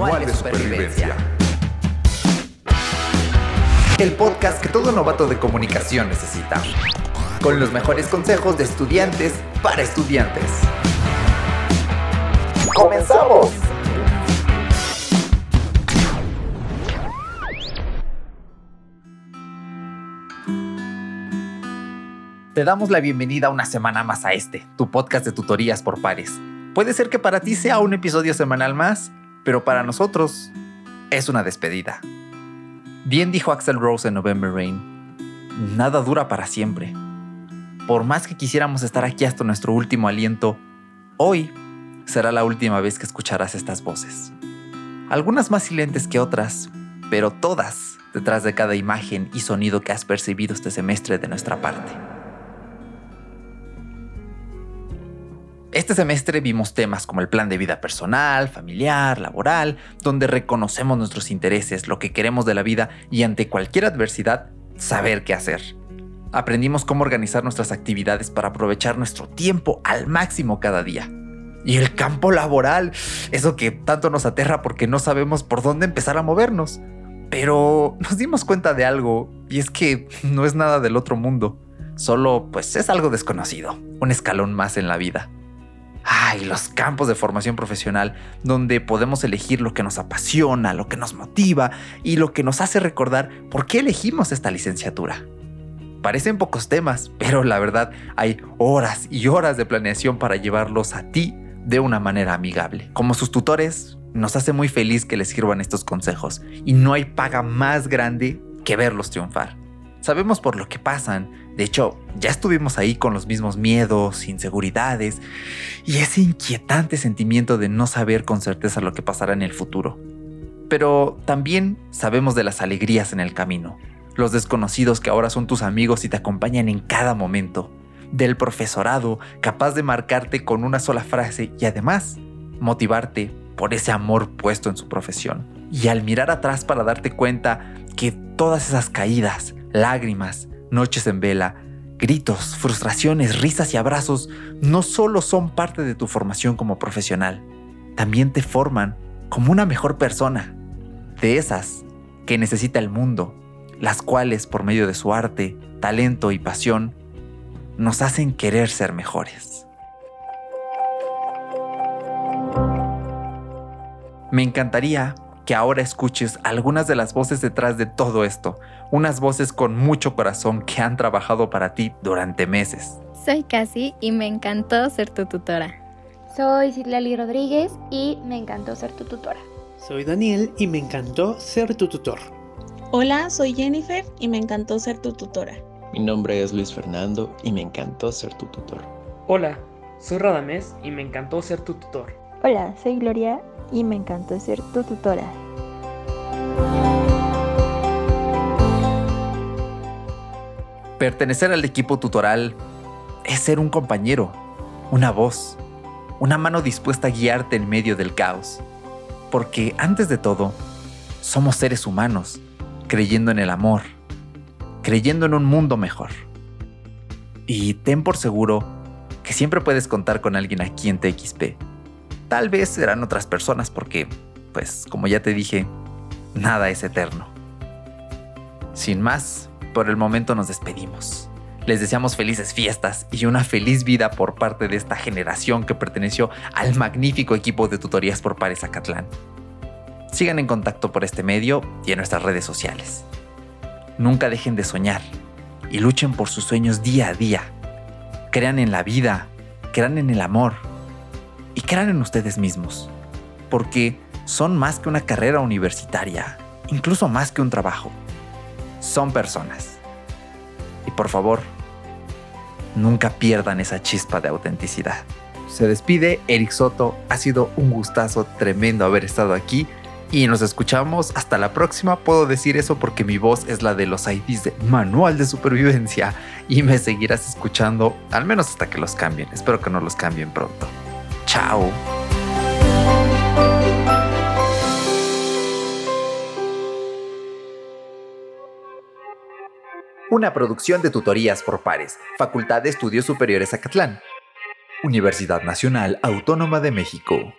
Supervivencia. El podcast que todo novato de comunicación necesita. Con los mejores consejos de estudiantes para estudiantes. ¡Comenzamos! Te damos la bienvenida una semana más a este, tu podcast de tutorías por pares. Puede ser que para ti sea un episodio semanal más, pero para nosotros es una despedida. Bien dijo Axel Rose en November Rain, nada dura para siempre. Por más que quisiéramos estar aquí hasta nuestro último aliento, hoy será la última vez que escucharás estas voces. Algunas más silentes que otras, pero todas detrás de cada imagen y sonido que has percibido este semestre de nuestra parte. Este semestre vimos temas como el plan de vida personal, familiar, laboral, donde reconocemos nuestros intereses, lo que queremos de la vida y ante cualquier adversidad, saber qué hacer. Aprendimos cómo organizar nuestras actividades para aprovechar nuestro tiempo al máximo cada día. Y el campo laboral, eso que tanto nos aterra porque no sabemos por dónde empezar a movernos. Pero nos dimos cuenta de algo, y es que no es nada del otro mundo, solo pues es algo desconocido, un escalón más en la vida. Ay, los campos de formación profesional, donde podemos elegir lo que nos apasiona, lo que nos motiva y lo que nos hace recordar por qué elegimos esta licenciatura. Parecen pocos temas, pero la verdad hay horas y horas de planeación para llevarlos a ti de una manera amigable. Como sus tutores, nos hace muy feliz que les sirvan estos consejos y no hay paga más grande que verlos triunfar. Sabemos por lo que pasan, de hecho, ya estuvimos ahí con los mismos miedos, inseguridades y ese inquietante sentimiento de no saber con certeza lo que pasará en el futuro. Pero también sabemos de las alegrías en el camino, los desconocidos que ahora son tus amigos y te acompañan en cada momento, del profesorado capaz de marcarte con una sola frase y además motivarte por ese amor puesto en su profesión. Y al mirar atrás para darte cuenta que todas esas caídas, lágrimas, noches en vela, gritos, frustraciones, risas y abrazos no solo son parte de tu formación como profesional, también te forman como una mejor persona, de esas que necesita el mundo, las cuales por medio de su arte, talento y pasión nos hacen querer ser mejores. Me encantaría que ahora escuches algunas de las voces detrás de todo esto, unas voces con mucho corazón que han trabajado para ti durante meses. Soy Casi y me encantó ser tu tutora. Soy Citlali Rodríguez y me encantó ser tu tutora. Soy Daniel y me encantó ser tu tutor. Hola, soy Jennifer y me encantó ser tu tutora. Mi nombre es Luis Fernando y me encantó ser tu tutor. Hola, soy Radamés y me encantó ser tu tutor. Hola, soy Gloria y me encantó ser tu tutora. Pertenecer al equipo tutoral es ser un compañero, una voz, una mano dispuesta a guiarte en medio del caos. Porque antes de todo, somos seres humanos, creyendo en el amor, creyendo en un mundo mejor. Y ten por seguro que siempre puedes contar con alguien aquí en TXP Tal vez serán otras personas porque, pues, como ya te dije, nada es eterno. Sin más, por el momento nos despedimos. Les deseamos felices fiestas y una feliz vida por parte de esta generación que perteneció al magnífico equipo de tutorías por pares Acatlán. Sigan en contacto por este medio y en nuestras redes sociales. Nunca dejen de soñar y luchen por sus sueños día a día. Crean en la vida, crean en el amor y crean en ustedes mismos, porque son más que una carrera universitaria, incluso más que un trabajo. Son personas. Y por favor, nunca pierdan esa chispa de autenticidad. Se despide Eric Soto, ha sido un gustazo tremendo haber estado aquí y nos escuchamos hasta la próxima. Puedo decir eso porque mi voz es la de los IDs de Manual de Supervivencia y me seguirás escuchando al menos hasta que los cambien. Espero que no los cambien pronto. Chao. Una producción de tutorías por pares, Facultad de Estudios Superiores Acatlán. Universidad Nacional Autónoma de México.